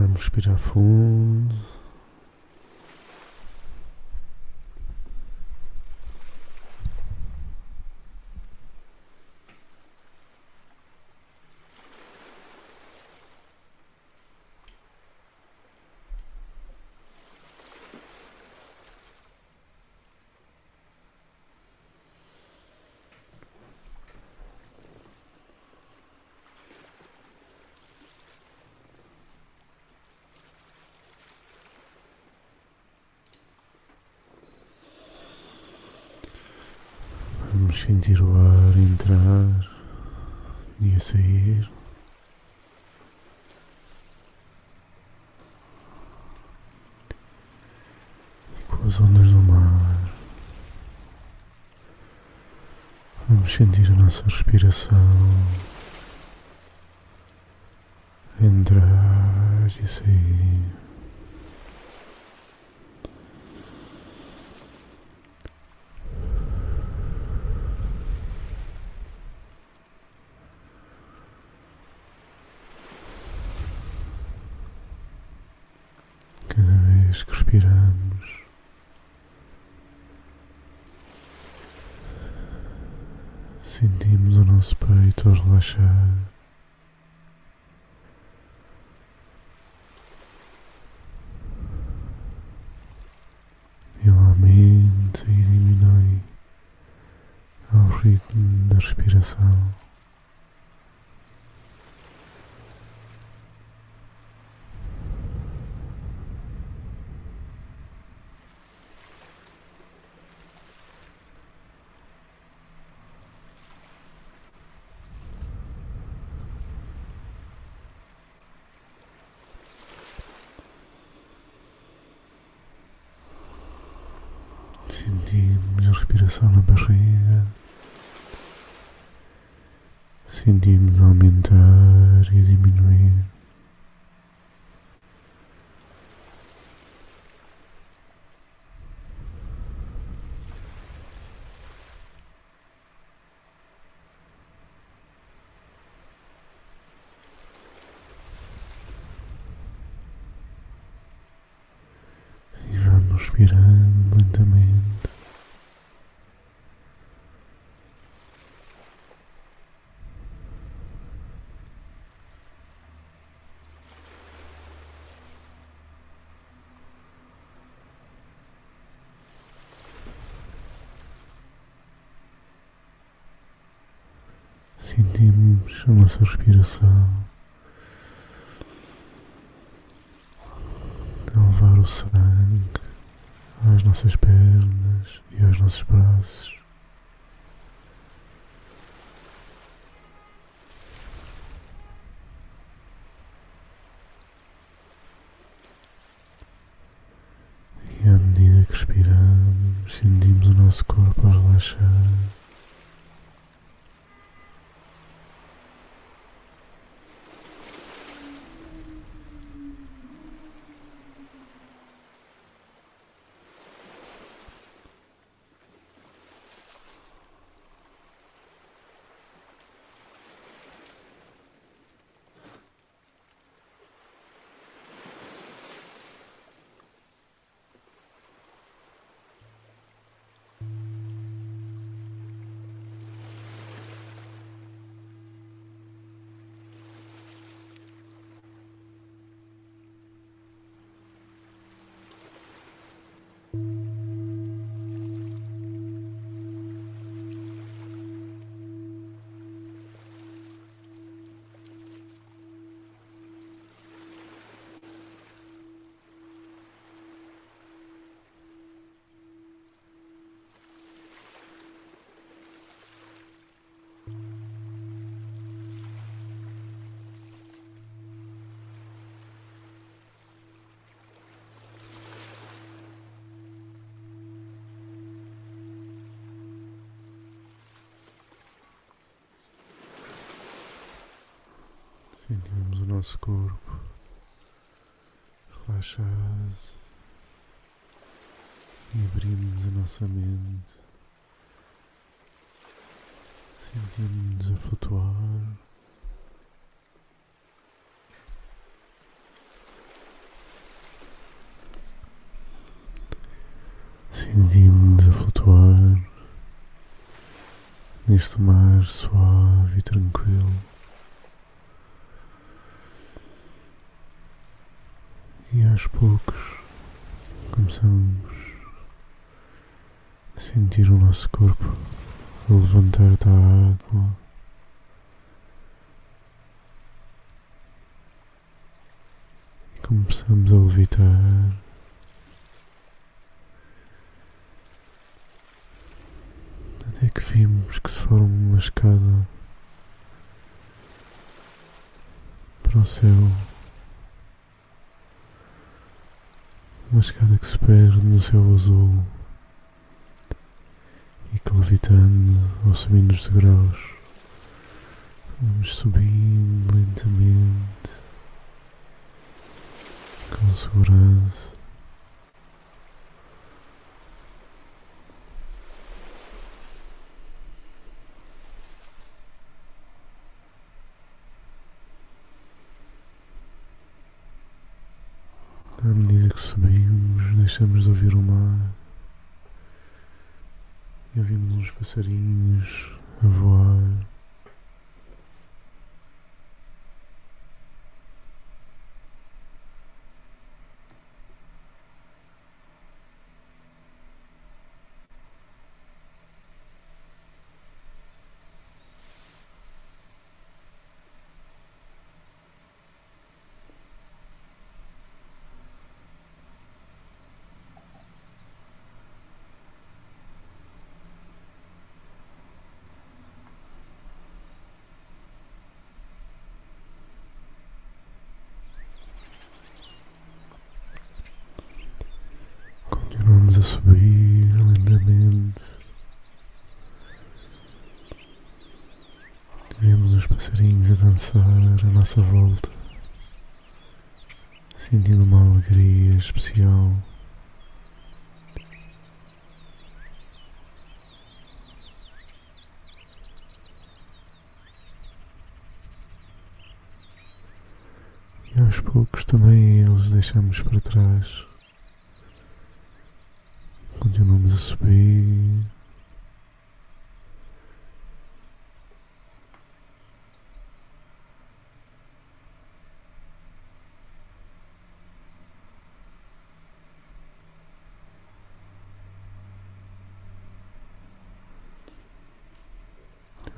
Vamos respirar fundo. Vamos sentir o ar entrar e a sair. Com as ondas do mar. Vamos sentir a nossa respiração entrar e sair. Cada vez que respiramos, sentimos o nosso peito a relaxar. Ele aumenta e diminui ao ritmo da respiração. Sentimos a respiração na barriga. Sentimos aumentar e diminuir. E vamos respirando lentamente. Sentimos a nossa respiração a levar o sangue às nossas pernas e aos nossos braços. E à medida que respiramos, sentimos o nosso corpo a relaxar. Sentimos o nosso corpo relaxado e abrimos a nossa mente. Sentimos-nos a flutuar. Sentimos-nos a flutuar neste mar suave e tranquilo. E aos poucos começamos a sentir o nosso corpo a levantar da água. E começamos a levitar. Até que vimos que se forma uma escada para o céu. Uma escada que se perde no céu azul e que levitando ou subindo os degraus vamos subindo lentamente com segurança. À medida que subimos, deixamos de ouvir o mar e ouvimos uns passarinhos a voar. A subir lentamente. Vemos os passarinhos a dançar à nossa volta, sentindo uma alegria especial. E aos poucos também eles deixamos para trás.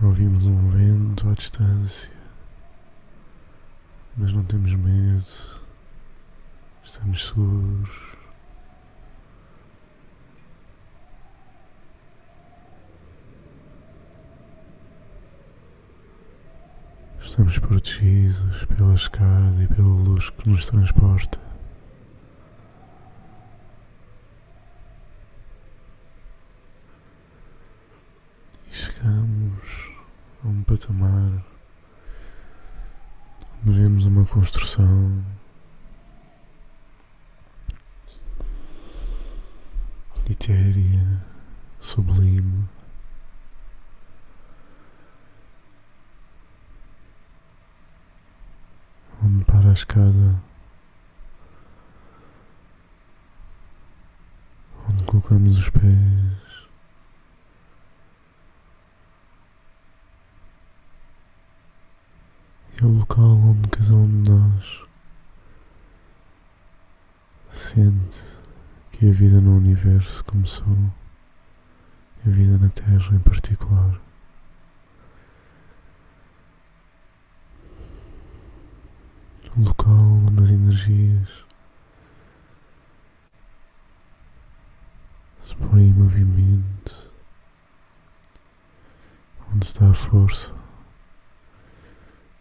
Ouvimos um vento à distância, mas não temos medo, estamos seguros. Estamos protegidos pela escada e pela luz que nos transporta. E chegamos a um patamar onde vemos uma construção etérea, sublime. Onde para a escada, onde colocamos os pés. É o local onde cada um de nós sente que a vida no universo começou, e a vida na Terra em particular. Um local onde as energias se põem em movimento, onde está a força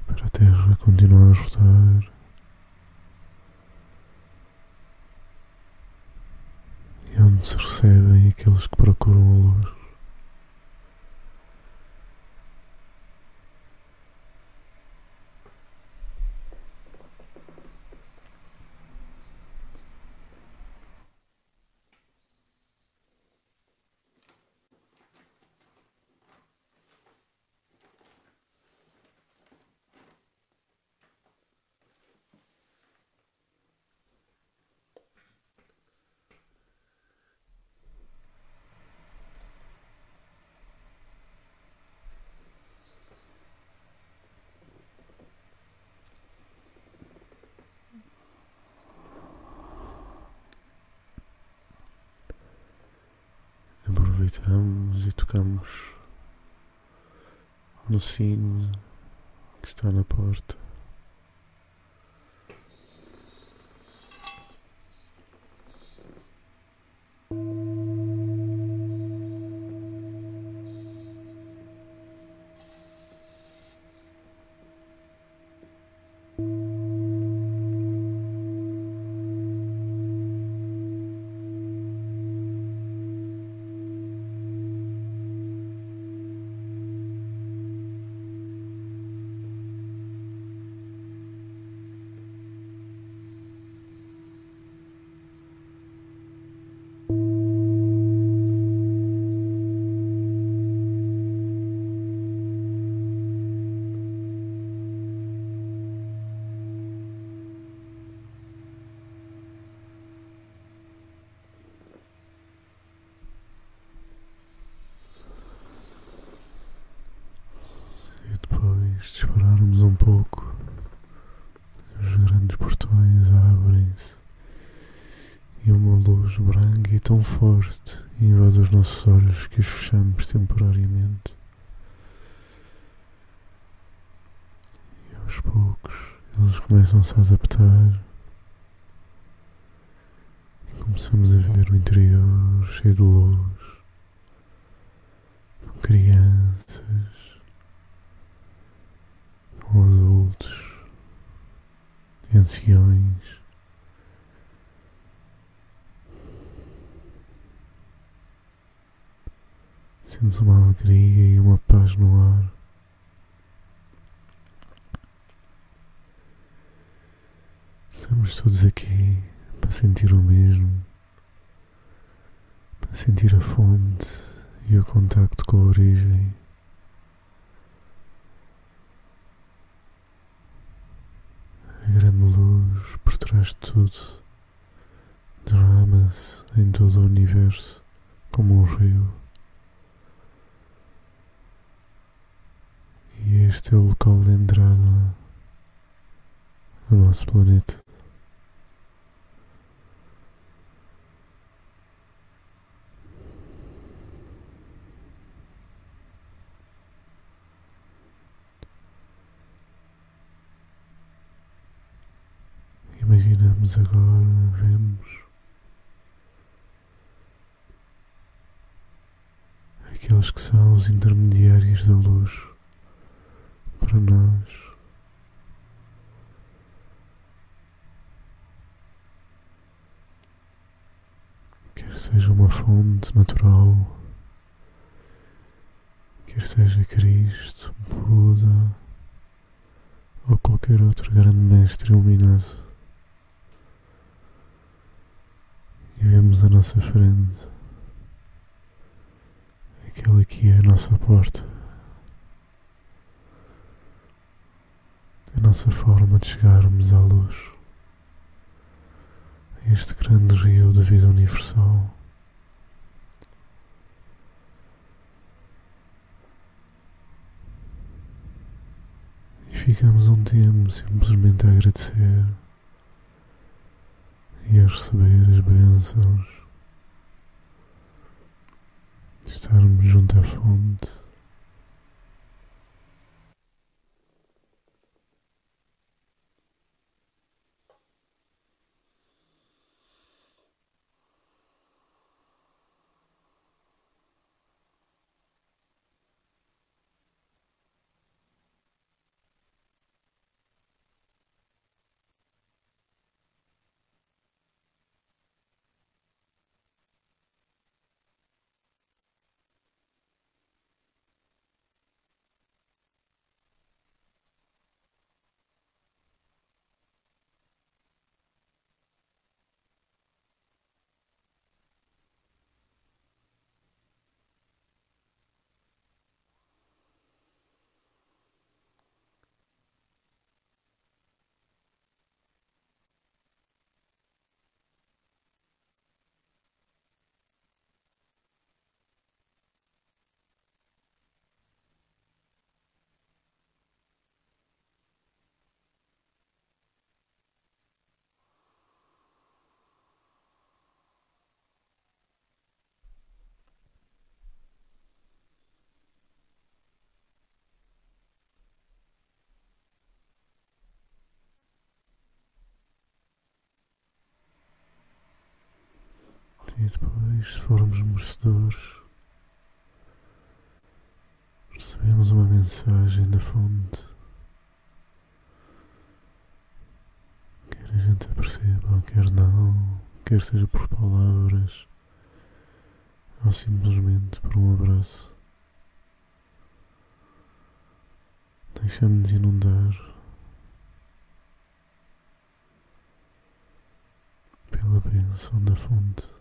para a Terra continuar a rodar. E onde se recebem aqueles que procuram a luz. Deitamos e tocamos no sino que está na porta. E depois dispararmos um pouco, os grandes portões abrem-se. E uma luz branca e tão forte invade os nossos olhos que os fechamos temporariamente. E aos poucos eles começam-se a adaptar. E começamos a ver o interior cheio de luz, com crianças com adultos, anciões. Sentes uma alegria e uma paz no ar. Estamos todos aqui para sentir o mesmo, para sentir a fonte e o contacto com a origem. Grande luz por trás de tudo derrama-se em todo o universo como um rio. E este é o local de entrada no nosso planeta. Vemos aqueles que são os intermediários da luz para nós. Quer seja uma fonte natural, quer seja Cristo, Buda ou qualquer outro grande mestre iluminado. E vemos à nossa frente. Aquele que é a nossa porta, a nossa forma de chegarmos à luz, a este grande rio da vida universal. E ficamos um tempo simplesmente a agradecer receber as bênçãos estarmos junto à fonte. Depois, se formos merecedores, recebemos uma mensagem da fonte. Quer a gente a perceba, quer não, quer seja por palavras ou simplesmente por um abraço. Deixa-me de inundar pela bênção da fonte.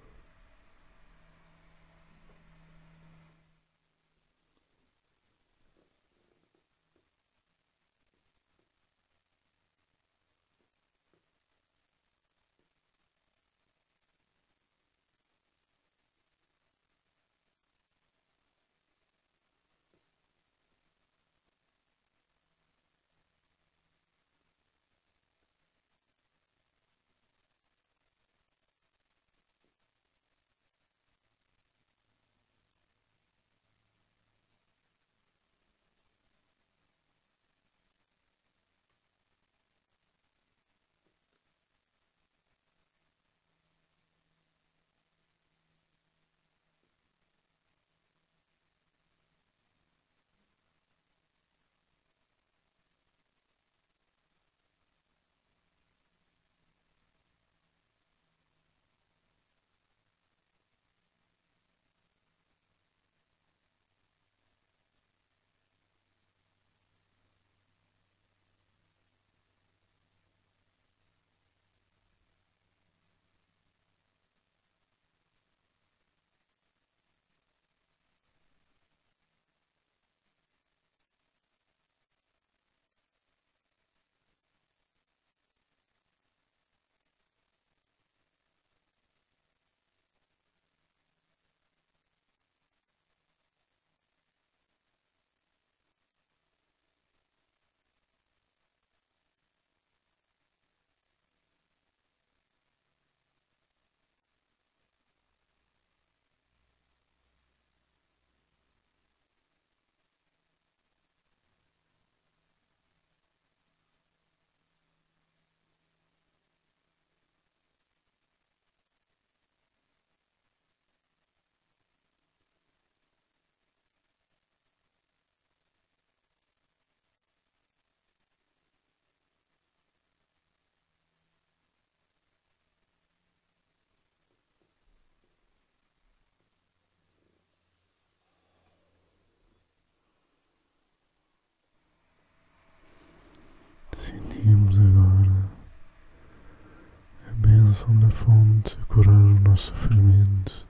Bênção da fonte a curar o nosso sofrimento,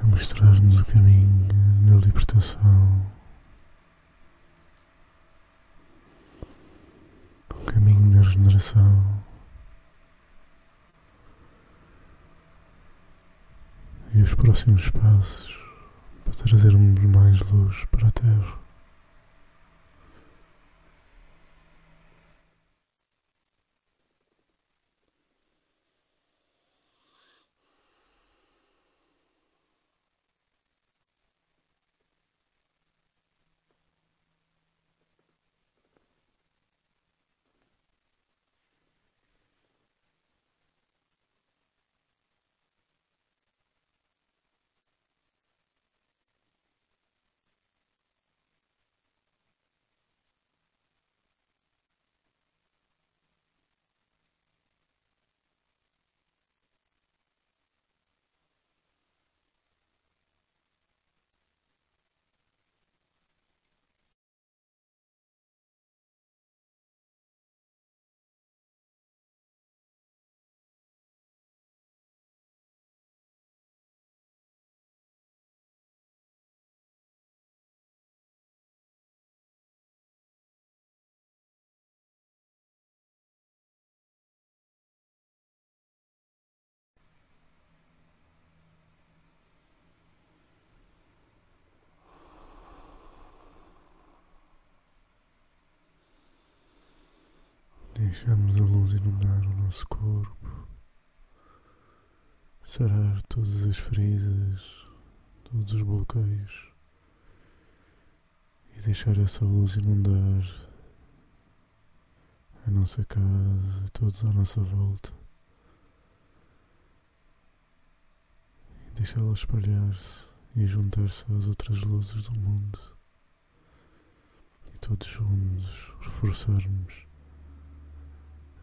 a mostrar-nos o caminho da libertação, o caminho da regeneração. E os próximos passos para trazermos mais luz para a Terra. Deixamos a luz inundar o nosso corpo, sarar todas as feridas, todos os bloqueios e deixar essa luz inundar a nossa casa, todos à nossa volta. deixá-la espalhar-se e juntar-se às outras luzes do mundo e todos juntos reforçarmos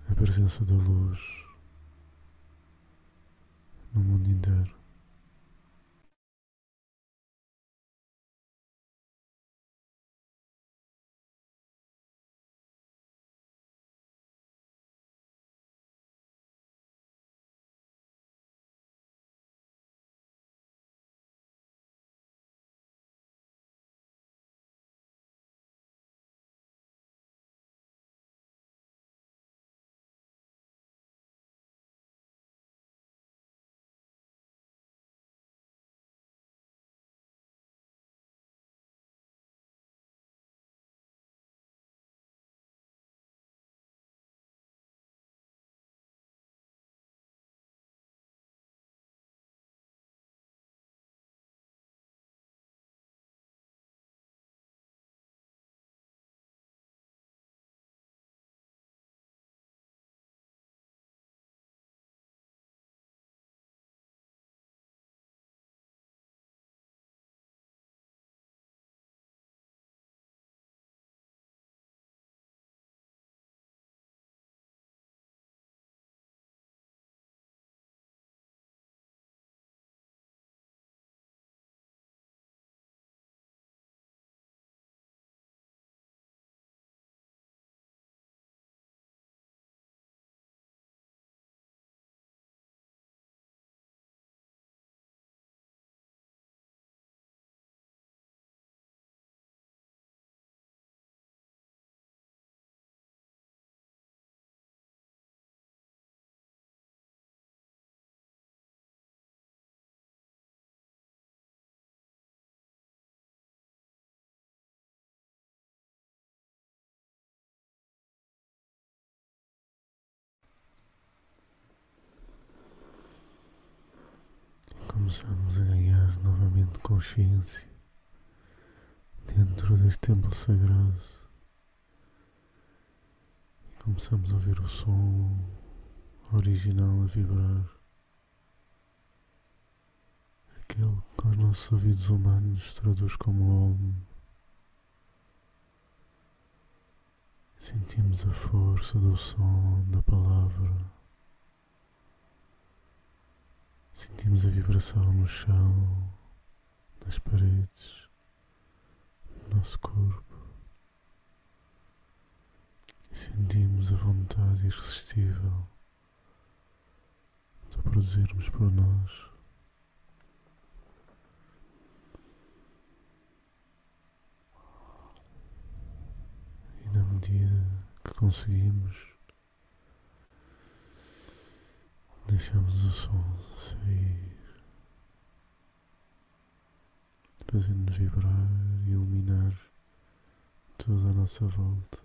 a presença da luz no mundo inteiro. Começamos a ganhar novamente consciência dentro deste templo sagrado e começamos a ouvir o som original a vibrar, aquele que aos nossos ouvidos humanos traduz como Om. Sentimos a força do som da palavra. Sentimos a vibração no chão, nas paredes, no nosso corpo. Sentimos a vontade irresistível de produzirmos por nós. E na medida que conseguimos Deixamos o som sair, fazendo-nos vibrar e iluminar toda a nossa volta.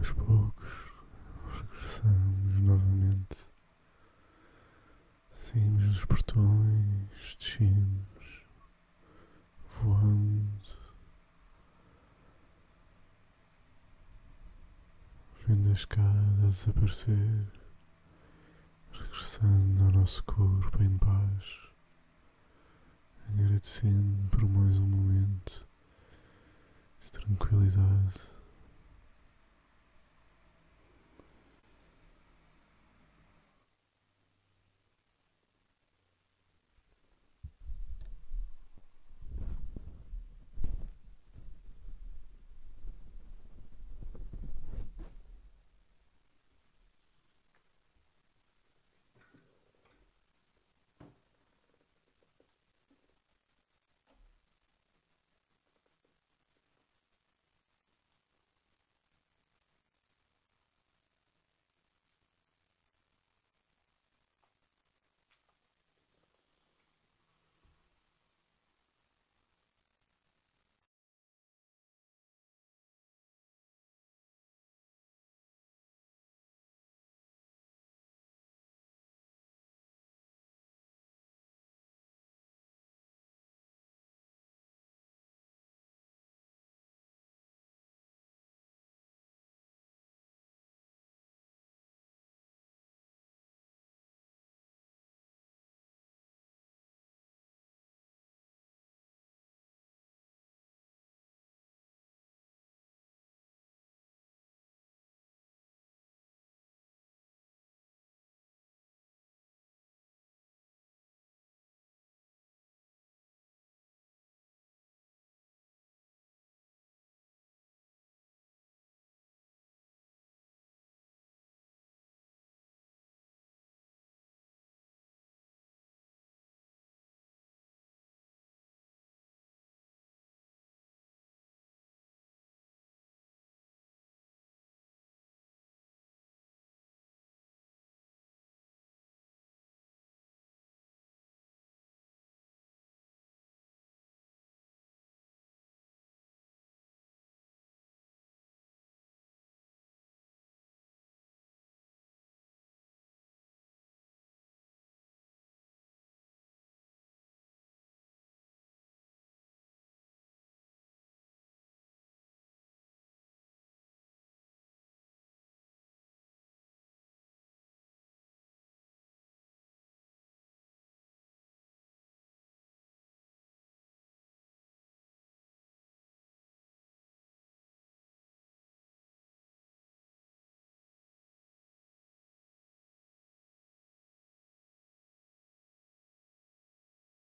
Aos poucos regressamos novamente. Saímos dos portões, descemos, voando, vendo a escada desaparecer, regressando ao nosso corpo em paz, agradecendo por mais um momento de tranquilidade